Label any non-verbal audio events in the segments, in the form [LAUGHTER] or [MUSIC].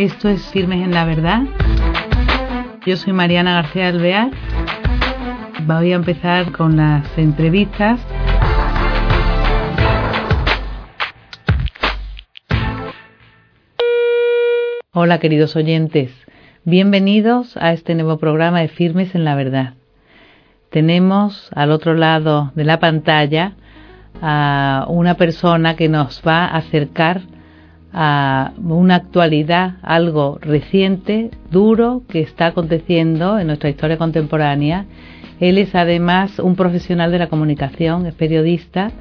Esto es Firmes en la Verdad. Yo soy Mariana García Alvear. Voy a empezar con las entrevistas. Hola queridos oyentes, bienvenidos a este nuevo programa de Firmes en la Verdad. Tenemos al otro lado de la pantalla a una persona que nos va a acercar a una actualidad, algo reciente, duro, que está aconteciendo en nuestra historia contemporánea. Él es además un profesional de la comunicación, es periodista,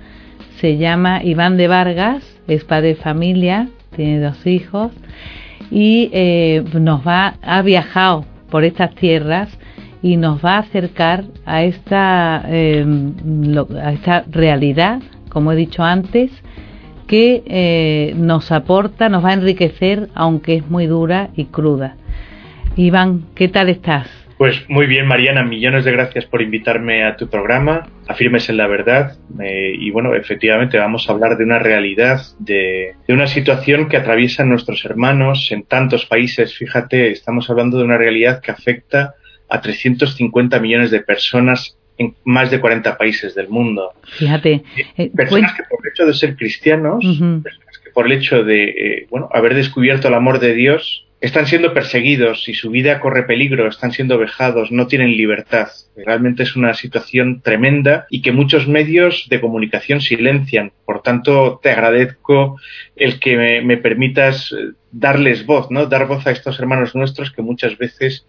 se llama Iván de Vargas, es padre de familia, tiene dos hijos y eh, nos va, ha viajado por estas tierras y nos va a acercar a esta, eh, a esta realidad, como he dicho antes, que eh, nos aporta, nos va a enriquecer, aunque es muy dura y cruda. Iván, ¿qué tal estás? Pues muy bien, Mariana, millones de gracias por invitarme a tu programa, Afirmes en la Verdad. Eh, y bueno, efectivamente vamos a hablar de una realidad, de, de, una situación que atraviesan nuestros hermanos en tantos países. Fíjate, estamos hablando de una realidad que afecta a 350 millones de personas en más de 40 países del mundo. Fíjate. Eh, personas que por el hecho de ser cristianos, personas que por el hecho de eh, bueno, haber descubierto el amor de Dios, están siendo perseguidos y su vida corre peligro, están siendo vejados, no tienen libertad. Realmente es una situación tremenda y que muchos medios de comunicación silencian. Por tanto, te agradezco el que me, me permitas eh, darles voz, ¿no? Dar voz a estos hermanos nuestros que muchas veces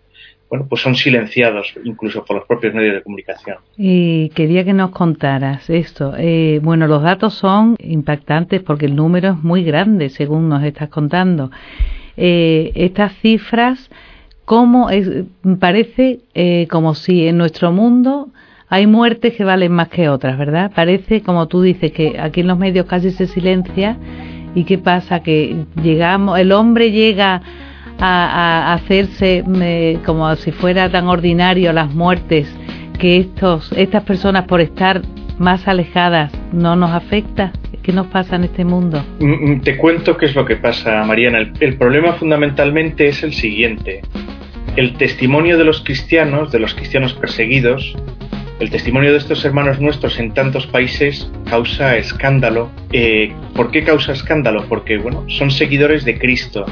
bueno, pues son silenciados incluso por los propios medios de comunicación. Y quería que nos contaras esto. Eh, bueno, los datos son impactantes porque el número es muy grande, según nos estás contando. Eh, estas cifras, ¿cómo es, parece eh, como si en nuestro mundo hay muertes que valen más que otras, ¿verdad? Parece, como tú dices, que aquí en los medios casi se silencia. ¿Y qué pasa? Que llegamos, el hombre llega a, hacerse como si fuera tan ordinario las muertes que estos, estas personas por estar más alejadas no nos afecta? ¿Qué nos pasa en este mundo? Mm, mm, te cuento qué es lo que pasa, Mariana. el, problema fundamentalmente es el siguiente. El testimonio de los cristianos, de los cristianos perseguidos, el testimonio de estos hermanos nuestros en tantos países causa escándalo. Eh, ¿Por qué causa escándalo? Porque bueno, son seguidores de Cristo,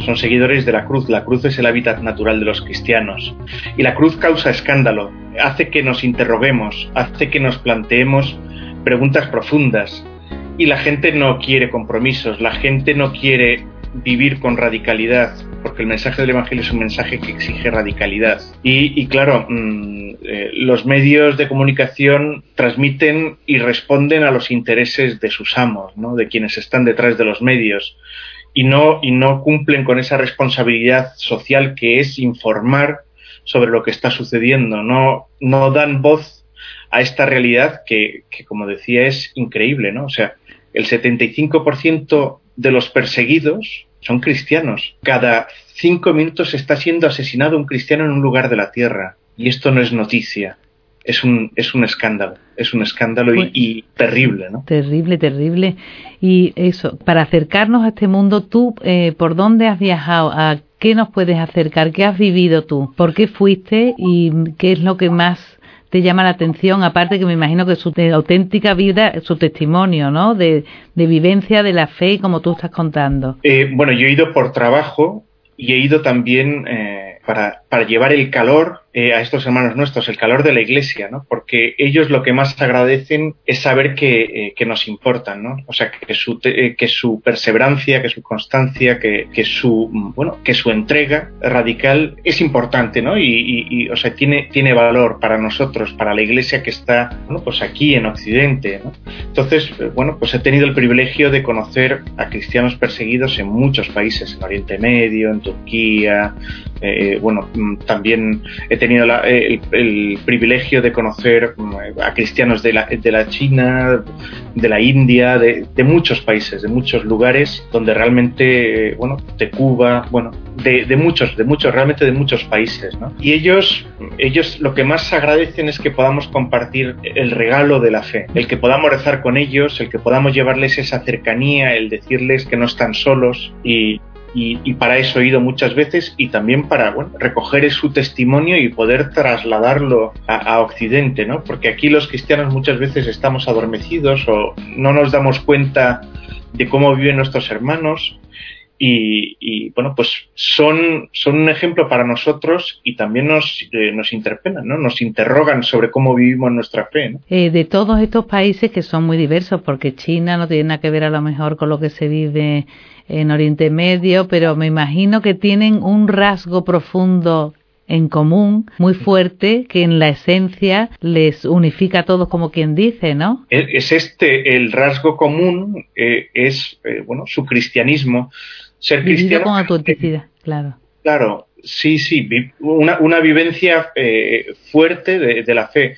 son seguidores de la cruz. La cruz es el hábitat natural de los cristianos. Y la cruz causa escándalo, hace que nos interroguemos, hace que nos planteemos preguntas profundas. Y la gente no quiere compromisos, la gente no quiere vivir con radicalidad, porque el mensaje del Evangelio es un mensaje que exige radicalidad. Y, claro, mm, eh, los medios de comunicación transmiten y responden a los intereses de sus amos, ¿no? de quienes están detrás de los medios y no, y no cumplen con esa responsabilidad social que es informar sobre lo que está sucediendo, no, no dan voz a esta realidad que, que como decía, es increíble, ¿no? O sea, el 75% de los perseguidos son cristianos. Cada cinco minutos está siendo asesinado un cristiano en un lugar de la tierra. Y esto no es noticia es un, es un escándalo, es un escándalo y, pues, terrible, ¿no? Terrible, terrible. Y eso, para acercarnos a este mundo, tú, eh, ¿por dónde has viajado? ¿A qué nos puedes acercar? ¿Qué has vivido tú? ¿Por qué fuiste y qué es lo que más te llama la atención? Aparte que me imagino que su auténtica vida, su testimonio, ¿no? De, de vivencia de la fe, como tú estás contando. Eh, bueno, yo he ido por trabajo y he ido también eh, para, para llevar el calor eh, a estos hermanos nuestros, el calor de la iglesia, ¿no? Porque ellos lo que más agradecen es saber que, eh, que nos importan, ¿no? O sea, que su, eh, que su perseverancia, que su constancia, que, que, su, bueno, que su entrega radical es importante, ¿no? Y, y, o sea, tiene, tiene valor para nosotros, para la iglesia que está, bueno, pues aquí en Occidente. Entonces, bueno, pues he tenido el privilegio de conocer a cristianos perseguidos en muchos países, en Oriente Medio, en Turquía, bueno, mm, también he tenido el, privilegio de conocer mm, a cristianos de la, de la China, de la India, de, muchos países, de muchos lugares donde realmente, bueno, de Cuba, bueno, de, de, muchos, de muchos, realmente de muchos países, ¿no? Y ellos, ellos lo que más agradecen es que podamos compartir el regalo de la fe, el que podamos rezar con ellos, el que podamos llevarles esa cercanía, el decirles que no están solos y y, para eso he ido muchas veces y también para bueno, recoger su testimonio y poder trasladarlo a, Occidente, ¿no? Porque aquí los cristianos muchas veces estamos adormecidos o no nos damos cuenta de cómo viven nuestros hermanos y, bueno, pues son, son un ejemplo para nosotros y también nos, eh, nos interpelan, ¿no? Nos interrogan sobre cómo vivimos nuestra fe. Eh, de todos estos países que son muy diversos, porque China no tiene nada que ver a lo mejor con lo que se vive en Oriente Medio, pero me imagino que tienen un rasgo profundo en común muy fuerte que en la esencia les unifica a todos como quien dice, ¿no? Es este el rasgo común eh, es bueno su cristianismo ser cristiano. con autenticidad, claro. Claro, sí, sí, una, una vivencia eh, fuerte de, la fe.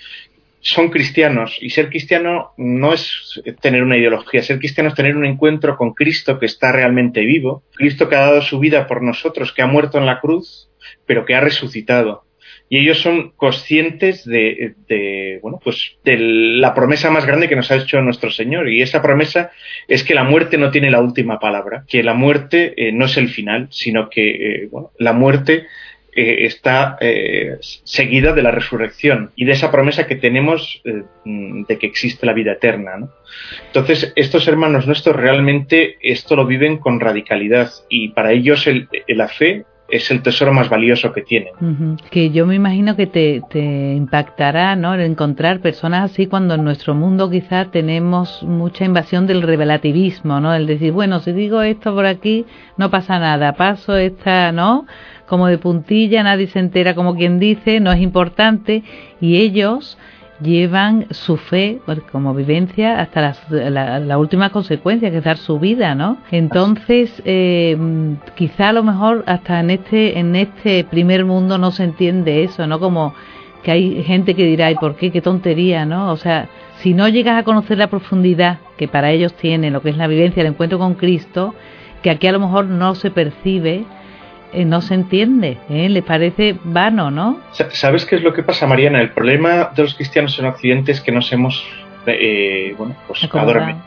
Son cristianos y ser cristiano no es tener una ideología, ser cristiano es tener un encuentro con Cristo que está realmente vivo, Cristo que ha dado su vida por nosotros, que ha muerto en la cruz, pero que ha resucitado y ellos son conscientes de, bueno, pues de la promesa más grande que nos ha hecho nuestro Señor y esa promesa es que la muerte no tiene la última palabra, que la muerte eh, no es el final, sino que eh, la muerte eh, está seguida de la resurrección y de esa promesa que tenemos de que existe la vida eterna. Entonces, estos hermanos nuestros realmente esto lo viven con radicalidad y para ellos el, la fe es el tesoro más valioso que tienen. Que yo me imagino que te, te impactará ¿no? encontrar personas así cuando en nuestro mundo quizá tenemos mucha invasión del relativismo, ¿no? El decir, bueno, si digo esto por aquí, no pasa nada, paso esta, ¿no? Como de puntilla, nadie se entera como quien dice, no es importante, y ellos llevan su fe como vivencia hasta la, última consecuencia, que es dar su vida, ¿no? Entonces, eh, quizá a lo mejor hasta en este, en este primer mundo no se entiende eso, ¿no? Como que hay gente que dirá, ¿y por qué? Qué tontería, ¿no? O sea, si no llegas a conocer la profundidad que para ellos tiene lo que es la vivencia, el encuentro con Cristo, que aquí a lo mejor no se percibe, eh, no se entiende, ¿eh? le parece vano, ¿no? ¿Sabes qué es lo que pasa, Mariana? El problema de los cristianos en Occidente es que nos hemos eh, bueno, pues acomodado.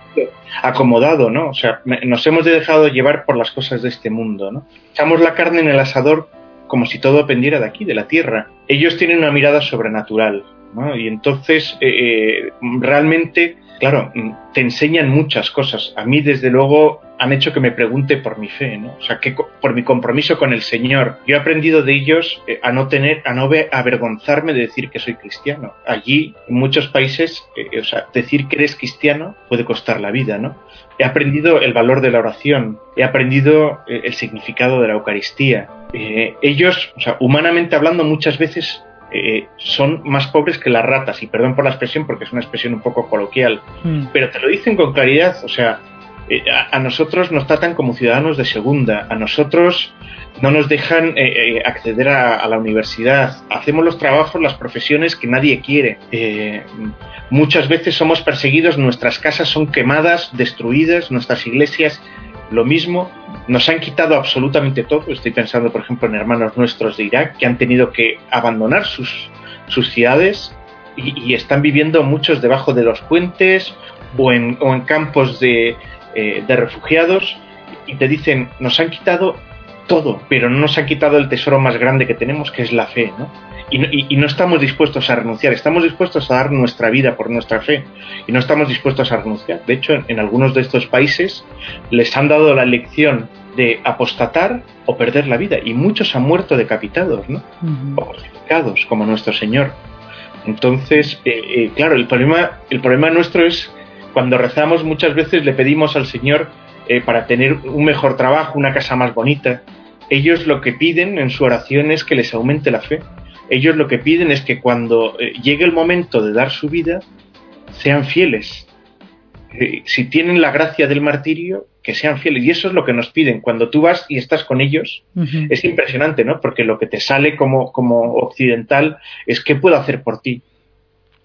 acomodado, ¿no? O sea, nos hemos dejado llevar por las cosas de este mundo, ¿no? Echamos la carne en el asador como si todo dependiera de aquí, de la tierra. Ellos tienen una mirada sobrenatural, ¿no? Y entonces, eh, realmente claro, mm, te enseñan muchas cosas. A mí, desde luego, han hecho que me pregunte por mi fe, ¿no? O sea, que por mi compromiso con el Señor. Yo he aprendido de ellos eh, a no tener, a no avergonzarme de decir que soy cristiano. Allí, en muchos países, eh, o sea, decir que eres cristiano puede costar la vida, ¿no? He aprendido el valor de la oración, he aprendido eh, el significado de la Eucaristía. ellos, o sea, humanamente hablando, muchas veces eh, son más pobres que las ratas, y perdón por la expresión porque es una expresión un poco coloquial, mm. pero te lo dicen con claridad, o sea, eh, a, nosotros nos tratan como ciudadanos de segunda, a nosotros no nos dejan eh, acceder a, la universidad, hacemos los trabajos, las profesiones que nadie quiere. muchas veces somos perseguidos, nuestras casas son quemadas, destruidas, nuestras iglesias lo mismo, nos han quitado absolutamente todo. Estoy pensando, por ejemplo, en hermanos nuestros de Irak que han tenido que abandonar sus, sus ciudades y, están viviendo muchos debajo de los puentes o en, o en campos de, eh, de refugiados y te dicen, nos han quitado todo, pero no nos han quitado el tesoro más grande que tenemos, que es la fe, ¿no? Y, no estamos dispuestos a renunciar, estamos dispuestos a dar nuestra vida por nuestra fe y no estamos dispuestos a renunciar. De hecho, en, algunos de estos países les han dado la lección de apostatar o perder la vida y muchos han muerto decapitados, ¿no? O crucificados, como nuestro Señor. Entonces, eh, eh, claro, el problema, el problema nuestro es cuando rezamos muchas veces le pedimos al Señor eh, para tener un mejor trabajo, una casa más bonita. Ellos lo que piden en su oración es que les aumente la fe ellos lo que piden es que cuando eh, llegue el momento de dar su vida, sean fieles. Eh, si tienen la gracia del martirio, que sean fieles. Y eso es lo que nos piden. Cuando tú vas y estás con ellos, es impresionante, ¿no? Porque lo que te sale como, como occidental es qué puedo hacer por ti.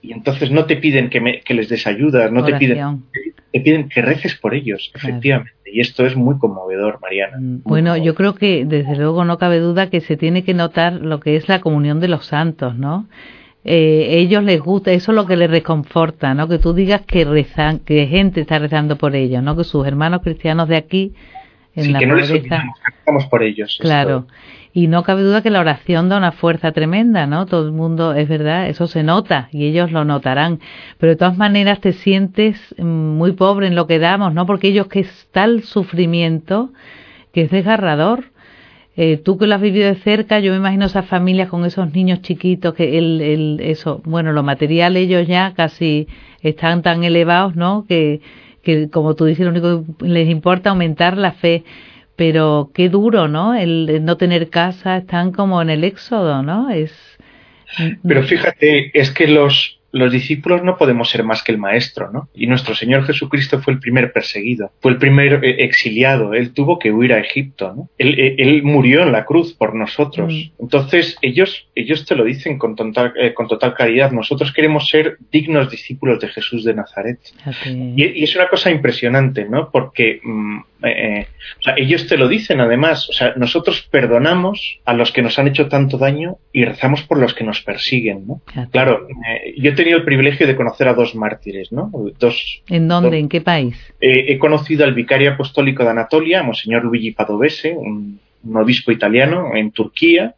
Y entonces no te piden que, me, que les des ayuda, no te piden, te piden que reces por ellos, efectivamente. Y esto es muy conmovedor, Mariana. Mm, bueno, yo creo que desde luego no cabe duda que se tiene que notar lo que es la comunión de los santos, ¿no? Eh, ellos les gusta, eso es lo que les reconforta, ¿no? Que tú digas que rezan, que gente está rezando por ellos, ¿no? Que sus hermanos cristianos de aquí en la que no pobreza. Les por ellos. Claro. Y no cabe duda que la oración da una fuerza tremenda, ¿no? Todo el mundo, es verdad, eso se nota y ellos lo notarán. Pero de todas maneras te sientes mm, muy pobre en lo que damos, ¿no? Porque ellos que es tal sufrimiento que es desgarrador. Eh, tú que lo has vivido de cerca, yo me imagino esas familias con esos niños chiquitos, que el, el, eso, bueno, lo material ellos ya casi están tan elevados, ¿no? Que, que como tú dices, lo único que les importa aumentar la fe pero qué duro, ¿no? El, no tener casa, están como en el éxodo, ¿no? Es. Pero fíjate, es que los, los discípulos no podemos ser más que el maestro, ¿no? Y nuestro Señor Jesucristo fue el primer perseguido, fue el primer eh, exiliado, él tuvo que huir a Egipto, ¿no? Él, eh, él murió en la cruz por nosotros. Mm. Entonces, ellos, ellos te lo dicen con total, eh, con total claridad, nosotros queremos ser dignos discípulos de Jesús de Nazaret. Y, y, es una cosa impresionante, ¿no? Porque mm, eh, o sea, ellos te lo dicen además, o sea, nosotros perdonamos a los que nos han hecho tanto daño y rezamos por los que nos persiguen, ¿no? Claro, eh, yo he tenido el privilegio de conocer a dos mártires, ¿no? Dos, ¿En dónde? ¿En qué país? he conocido al vicario apostólico de Anatolia, Monseñor Luigi Padovese, un, un obispo italiano en Turquía,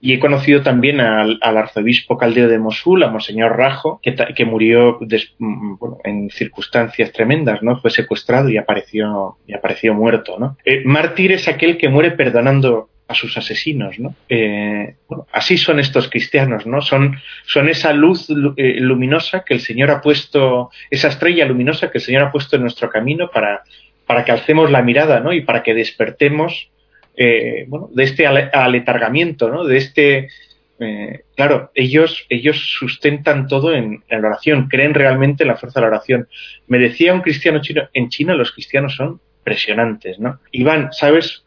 y he conocido también al, arzobispo caldeo de Mosul, a Monseñor Rajo, que, que murió mm, en circunstancias tremendas, ¿no? Fue secuestrado y apareció, y apareció muerto, ¿no? Eh, mártir es aquel que muere perdonando a sus asesinos, ¿no? Eh, así son estos cristianos, ¿no? Son, son esa luz eh, luminosa que el Señor ha puesto, esa estrella luminosa que el Señor ha puesto en nuestro camino para, para que alcemos la mirada, ¿no? Y para que despertemos eh, bueno, de este aletargamiento, ¿no? De este, eh, claro, ellos, ellos sustentan todo en, la oración, creen realmente en la fuerza de la oración. Me decía un cristiano chino, en China los cristianos son impresionantes, ¿no? Iván, ¿sabes?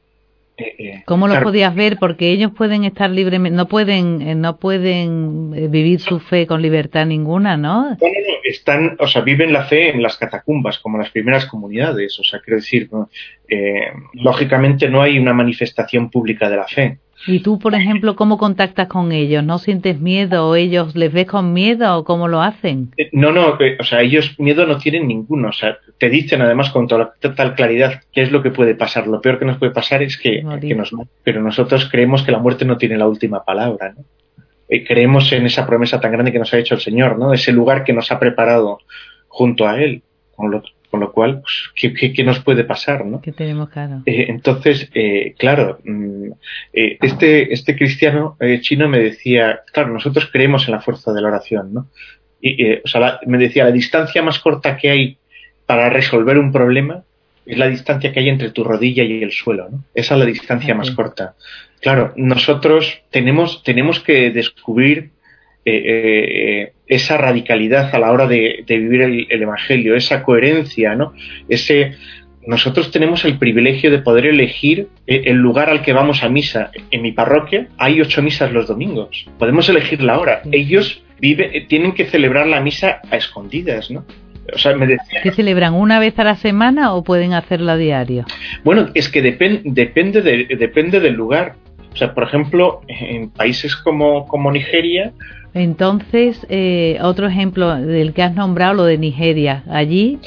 Eh, eh, ¿Cómo lo podías ver? Porque ellos pueden estar libremente, no pueden, eh, no pueden vivir su fe con libertad ninguna, ¿no? Están, o sea, viven la fe en las catacumbas, como las primeras comunidades, o sea, quiero decir, lógicamente no hay una manifestación pública de la fe. ¿Y tú, por ejemplo, cómo contactas con ellos? ¿No sientes miedo o ellos les ves con miedo o cómo lo hacen? Eh, no, no, o sea, ellos miedo no tienen ninguno. O sea, te dicen además con total claridad qué es lo que puede pasar. Lo peor que nos puede pasar es que, que nos Pero nosotros creemos que la muerte no tiene la última palabra, ¿no? Eh, creemos en esa promesa tan grande que nos ha hecho el Señor, ¿no? Ese lugar que nos ha preparado junto a Él. Con lo, con lo cual, pues, ¿qué, nos puede pasar? ¿no? Que tenemos claro. Eh, entonces, eh, claro, mm, eh, este, este cristiano chino me decía, claro, nosotros creemos en la fuerza de la oración, ¿no? Y, o sea, me decía, la distancia más corta que hay para resolver un problema es la distancia que hay entre tu rodilla y el suelo, ¿no? Esa es la distancia más corta. Claro, nosotros tenemos, tenemos que descubrir eh, esa radicalidad a la hora de, vivir el, Evangelio, esa coherencia, ¿no? Ese, nosotros tenemos el privilegio de poder elegir eh, el lugar al que vamos a misa. En mi parroquia hay ocho misas los domingos. Podemos elegir la hora. Ellos viven, eh, tienen que celebrar la misa a escondidas, ¿no? O sea, me decía, ¿Que celebran una vez a la semana o pueden hacerlo a diario? Bueno, es que depende, depende del lugar. O sea, por ejemplo, en países como, como Nigeria, entonces, eh, otro ejemplo del que has nombrado, lo de Nigeria. Allí,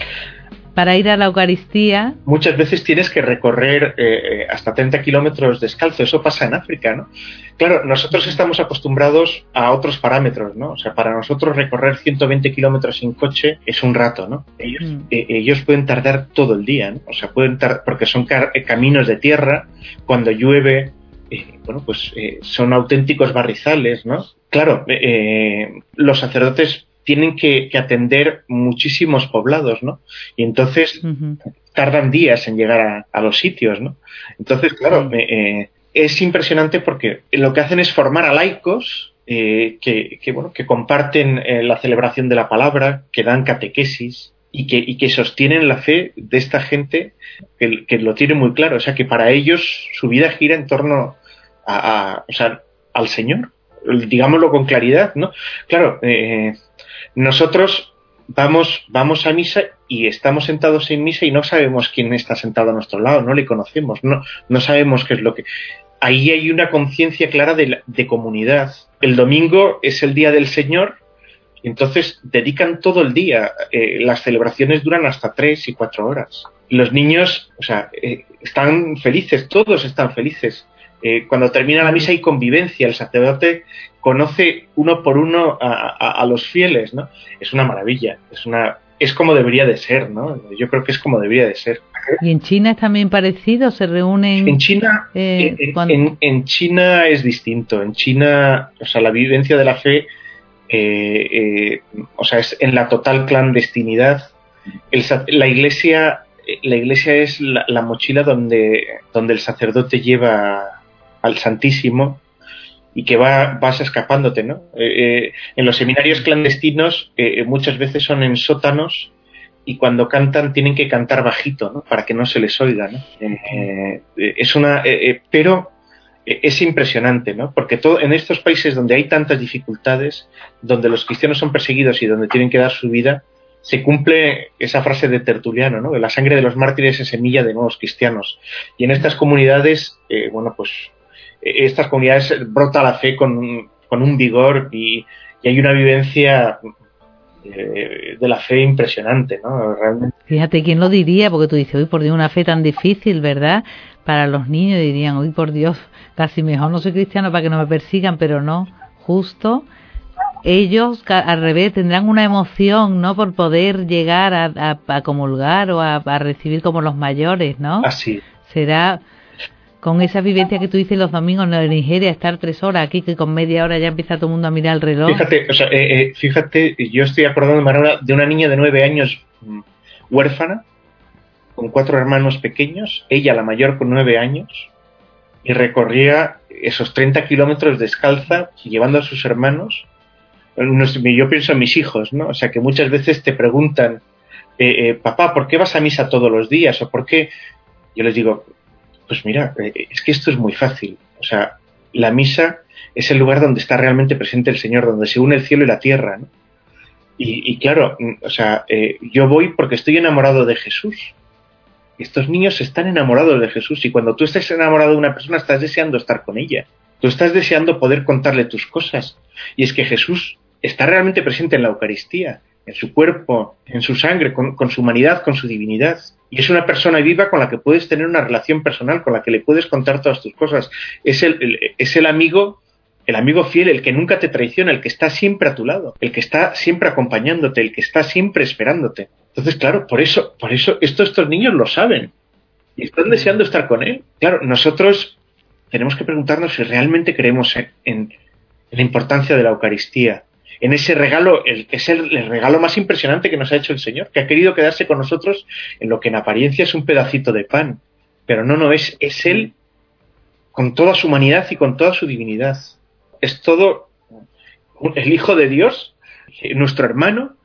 para ir a la Eucaristía. Muchas veces tienes que recorrer eh, eh, hasta 30 kilómetros descalzo. Eso pasa en África, ¿no? Claro, nosotros estamos acostumbrados a otros parámetros, ¿no? O sea, para nosotros recorrer 120 kilómetros sin coche es un rato, ¿no? Ellos, mm. ellos pueden tardar todo el día, ¿no? O sea, pueden tardar, porque son caminos de tierra, cuando llueve, bueno, pues son auténticos barrizales, ¿no? claro, eh, los sacerdotes tienen que, atender muchísimos poblados, ¿no? Y entonces tardan días en llegar a, los sitios, ¿no? Entonces, claro, eh, es impresionante porque lo que hacen es formar a laicos eh, que, bueno, que comparten la celebración de la palabra, que dan catequesis y que, y que sostienen la fe de esta gente que, lo tiene muy claro. O sea, que para ellos su vida gira en torno a, o sea, al Señor digámoslo con claridad, ¿no? Claro, eh, nosotros vamos, vamos a misa y estamos sentados en misa y no sabemos quién está sentado a nuestro lado, no le conocemos, no, no sabemos qué es lo que... Ahí hay una conciencia clara de, de, comunidad. El domingo es el día del Señor Entonces dedican todo el día. Eh, las celebraciones duran hasta tres y cuatro horas. Los niños, o sea, eh, están felices, todos están felices. Eh, cuando termina la misa hay convivencia, el sacerdote conoce uno por uno a, los fieles, ¿no? Es una maravilla, es una es como debería de ser, ¿no? Yo creo que es como debería de ser. ¿Y en China es también parecido? ¿Se reúnen? En China, en, China es distinto. En China, o sea, la vivencia de la fe eh, eh, o sea, es en la total clandestinidad. la iglesia, la iglesia es la, mochila donde, donde el sacerdote lleva al Santísimo y que va, vas escapándote, ¿no? Eh, en los seminarios clandestinos muchas veces son en sótanos y cuando cantan tienen que cantar bajito, ¿no? Para que no se les oiga, ¿no? es una, pero es impresionante, ¿no? Porque todo, en estos países donde hay tantas dificultades, donde los cristianos son perseguidos y donde tienen que dar su vida, se cumple esa frase de Tertuliano, ¿no? La sangre de los mártires es semilla de nuevos cristianos. Y en estas comunidades, eh, bueno, pues e, estas comunidades brota la fe con, con un vigor y, hay una vivencia eh, de la fe impresionante, ¿no? Realmente. Fíjate, ¿quién lo diría? Porque tú dices, uy, por Dios, una fe tan difícil, ¿verdad? Para los niños dirían, uy, por Dios, casi mejor no soy cristiano para que no me persigan, pero no, justo ellos al revés tendrán una emoción, ¿no? Por poder llegar a, comulgar o a, recibir como los mayores, ¿no? Así. Será con esa vivencia que tú dices los domingos en Nigeria, estar tres horas aquí, que con media hora ya empieza todo el mundo a mirar el reloj. Fíjate, o sea, eh, eh, fíjate, yo estoy acordándome ahora de una niña de nueve años mm, huérfana, con cuatro hermanos pequeños, ella la mayor con nueve años, y recorría esos 30 kilómetros descalza llevando a sus hermanos. Yo pienso en mis hijos, ¿no? O sea, que muchas veces te preguntan, eh, eh, papá, ¿por qué vas a misa todos los días? ¿O por qué? Yo les digo, pues mira, eh, es que esto es muy fácil. O sea, la misa es el lugar donde está realmente presente el Señor, donde se une el cielo y la tierra, ¿no? Y, y claro, o sea, yo voy porque estoy enamorado de Jesús estos niños están enamorados de Jesús y cuando tú estés enamorado de una persona estás deseando estar con ella. Tú estás deseando poder contarle tus cosas. Y es que Jesús está realmente presente en la Eucaristía, en su cuerpo, en su sangre, con, su humanidad, con su divinidad. Y es una persona viva con la que puedes tener una relación personal, con la que le puedes contar todas tus cosas. Es el, es el amigo el amigo fiel, el que nunca te traiciona, el que está siempre a tu lado, el que está siempre acompañándote, el que está siempre esperándote. Entonces, claro, por eso, por eso estos, estos niños lo saben y están deseando estar con él. Claro, nosotros tenemos que preguntarnos si realmente creemos en, la importancia de la Eucaristía, en ese regalo, el, es el, regalo más impresionante que nos ha hecho el Señor, que ha querido quedarse con nosotros en lo que en apariencia es un pedacito de pan, pero no, no, es, es Él con toda su humanidad y con toda su divinidad. Es todo el Hijo de Dios, nuestro hermano,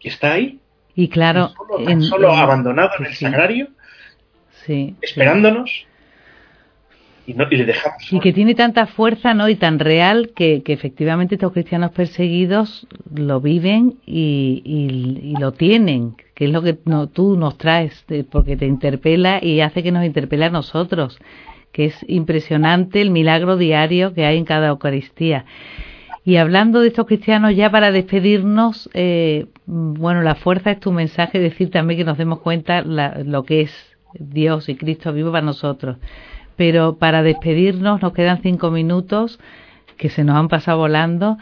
que está ahí y claro, solo, abandonado en el sagrario, sí, esperándonos. Y, no, y, le dejamos. Y que tiene tanta fuerza ¿no? y tan real que, que efectivamente estos cristianos perseguidos lo viven y, y, lo tienen, que es lo que no, tú nos traes, porque te interpela y hace que nos interpele a nosotros, que es impresionante el milagro diario que hay en cada Eucaristía. Y hablando de estos cristianos, ya para despedirnos, eh, bueno, la fuerza es tu mensaje, decir también que nos demos cuenta lo que es Dios y Cristo vivo para nosotros. Pero para despedirnos, nos quedan cinco minutos que se nos han pasado volando.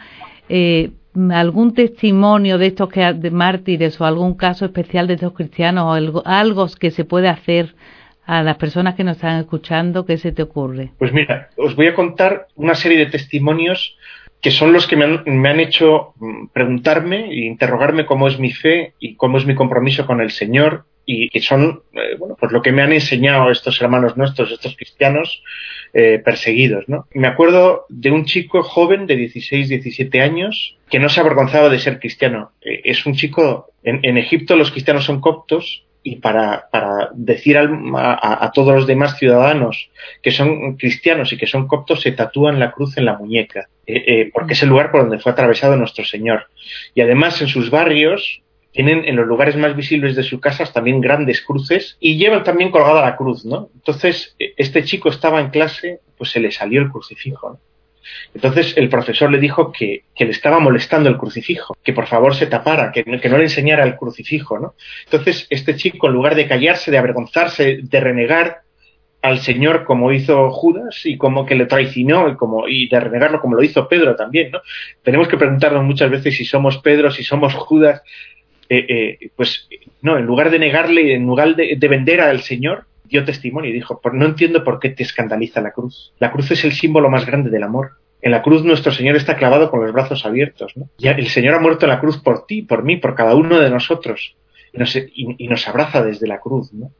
Eh, ¿Algún testimonio de estos que, de mártires o algún caso especial de estos cristianos o algo, algo que se puede hacer a las personas que nos están escuchando? ¿Qué se te ocurre? Pues mira, os voy a contar una serie de testimonios que son los que me han, hecho mm, preguntarme e interrogarme cómo es mi fe y cómo es mi compromiso con el Señor y que son eh, bueno, pues lo que me han enseñado estos hermanos nuestros, estos cristianos eh, perseguidos. ¿no? Me acuerdo de un chico joven de 16, 17 años que no se avergonzaba de ser cristiano. Eh, es un chico, en Egipto los cristianos son coptos y para, para decir a, todos los demás ciudadanos que son cristianos y que son coptos, se tatúan la cruz en la muñeca, eh, eh, porque es el lugar por donde fue atravesado nuestro Señor. Y además en sus barrios tienen en los lugares más visibles de sus casas también grandes cruces y llevan también colgada la cruz, ¿no? Entonces, e, este chico estaba en clase, pues se le salió el crucifijo. Entonces el profesor le dijo que, le estaba molestando el crucifijo, que por favor se tapara, que, no le enseñara el crucifijo, ¿no? Entonces este chico, en lugar de callarse, de avergonzarse, de renegar al Señor como hizo Judas y como que le traicionó y, como, y de renegarlo como lo hizo Pedro también, ¿no? Tenemos que preguntarnos muchas veces si somos Pedro, si somos Judas, eh, eh, pues no, en lugar de negarle, en lugar de, vender al Señor, dio testimonio y dijo, no entiendo por qué te escandaliza la cruz. La cruz es el símbolo más grande del amor. En la cruz nuestro Señor está clavado con los brazos abiertos. ¿no? Ya el Señor ha muerto en la cruz por ti, por mí, por cada uno de nosotros. Y nos, y abraza desde la cruz. ¿no?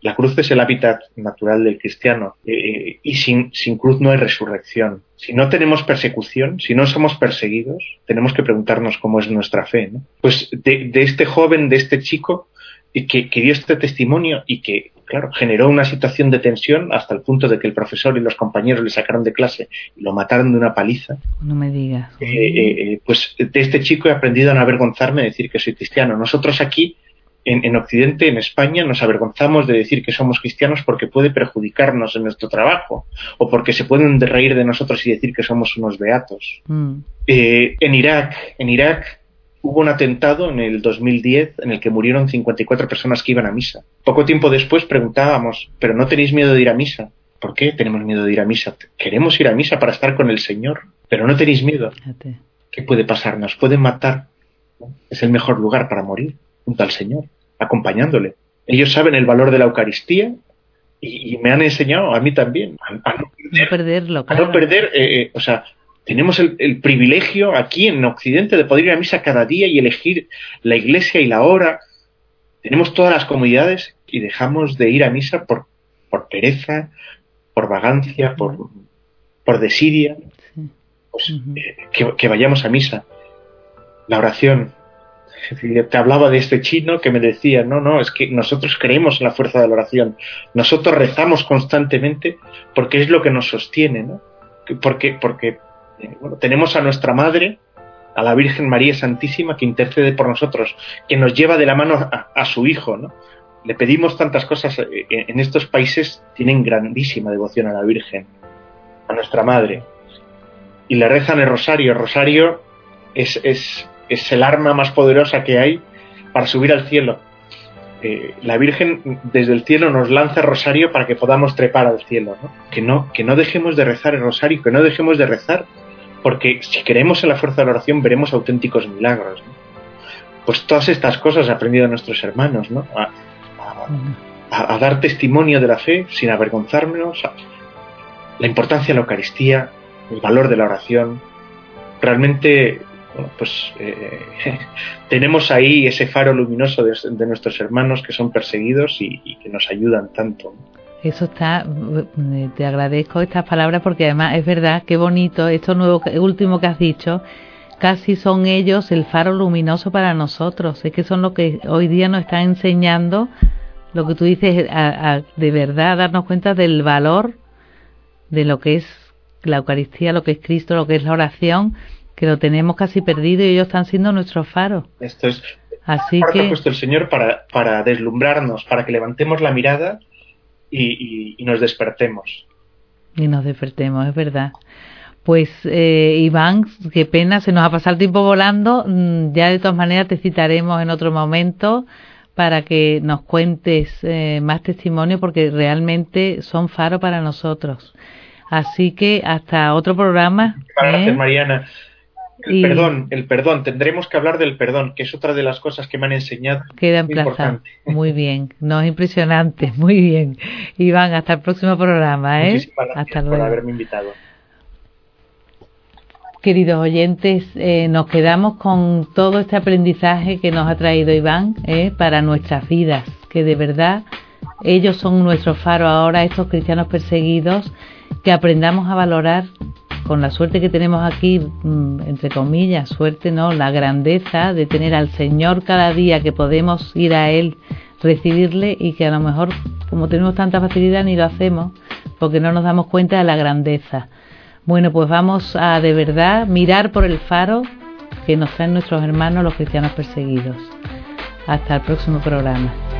La cruz es el hábitat natural del cristiano eh, y sin, sin, cruz no hay resurrección. Si no tenemos persecución, si no somos perseguidos, tenemos que preguntarnos cómo es nuestra fe. ¿no? Pues de, este joven, de este chico, que dio este testimonio y que, claro, generó una situación de tensión hasta el punto de que el profesor y los compañeros le sacaron de clase y lo mataron de una paliza. No me digas. Eh, eh, pues de este chico he aprendido a no avergonzarme de decir que soy cristiano. Nosotros aquí en, Occidente, en España, nos avergonzamos de decir que somos cristianos porque puede perjudicarnos en nuestro trabajo o porque se pueden reír de nosotros y decir que somos unos beatos. Mm. Eh, en Irak, en Irak hubo un atentado en el 2010 en el que murieron 54 personas que iban a misa. Poco tiempo después preguntábamos, ¿pero no tenéis miedo de ir a misa? ¿Por qué tenemos miedo de ir a misa? Queremos ir a misa para estar con el Señor, pero no tenéis miedo. ¿Qué puede pasar? Nos pueden matar. Es el mejor lugar para morir junto al Señor, acompañándole. Ellos saben el valor de la Eucaristía y, me han enseñado a mí también a, no, perderlo. A no perder, eh, eh, o sea, tenemos el, privilegio aquí en Occidente de poder ir a misa cada día y elegir la iglesia y la hora. Tenemos todas las comodidades y dejamos de ir a misa por, por pereza, por vagancia, por, por desidia. Pues, eh, que, que vayamos a misa. La oración, te hablaba de este chino que me decía, no, no, es que nosotros creemos en la fuerza de la oración, nosotros rezamos constantemente porque es lo que nos sostiene, ¿no? Porque, porque eh, bueno, tenemos a nuestra madre, a la Virgen María Santísima, que intercede por nosotros, que nos lleva de la mano a, su Hijo, ¿no? Le pedimos tantas cosas, eh, en estos países tienen grandísima devoción a la Virgen, a nuestra Madre, y le rezan el rosario, el rosario es, es es el arma más poderosa que hay para subir al cielo. Eh, la Virgen desde el cielo nos lanza el rosario para que podamos trepar al cielo. Que, no, que no dejemos de rezar el rosario, que no dejemos de rezar, porque si creemos en la fuerza de la oración veremos auténticos milagros. Pues todas estas cosas he aprendido de nuestros hermanos, ¿no? A, a, dar testimonio de la fe sin avergonzármenos, la importancia de la Eucaristía, el valor de la oración. Realmente pues eh, [LAUGHS] tenemos ahí ese faro luminoso de, nuestros hermanos que son perseguidos y, que nos ayudan tanto. Eso está, eh, te agradezco estas palabras porque además es verdad, qué bonito, esto nuevo, último que has dicho, casi son ellos el faro luminoso para nosotros, es que son lo que hoy día nos están enseñando, lo que tú dices, de verdad darnos cuenta del valor de lo que es la Eucaristía, lo que es Cristo, lo que es la oración, que lo tenemos casi perdido y ellos están siendo nuestros faros. Esto es. Así que ha puesto el Señor para, para deslumbrarnos, para que levantemos la mirada y, y, nos despertemos. Y nos despertemos, es verdad. Pues eh, Iván, qué pena, se nos ha pasado el tiempo volando. Mm, ya de todas maneras te citaremos en otro momento para que nos cuentes eh, más testimonio porque realmente son faro para nosotros. Así que hasta otro programa. Gracias, ¿eh? Mariana. El perdón, el perdón. Tendremos que hablar del perdón, que es otra de las cosas que me han enseñado. Queda emplazado. Muy bien. No, es impresionante. [LAUGHS] Muy bien. Iván, hasta el próximo programa. ¿eh? Muchísimas gracias hasta luego. por haberme invitado. Queridos oyentes, eh, nos quedamos con todo este aprendizaje que nos ha traído Iván ¿eh? para nuestras vidas, que de verdad ellos son nuestro faro ahora, estos cristianos perseguidos, que aprendamos a valorar con la suerte que tenemos aquí, mm, entre comillas, suerte, ¿no? La grandeza de tener al Señor cada día, que podemos ir a Él, recibirle y que a lo mejor, como tenemos tanta facilidad, ni lo hacemos porque no nos damos cuenta de la grandeza. Bueno, pues vamos a de verdad mirar por el faro que nos traen nuestros hermanos los cristianos perseguidos. Hasta el próximo programa.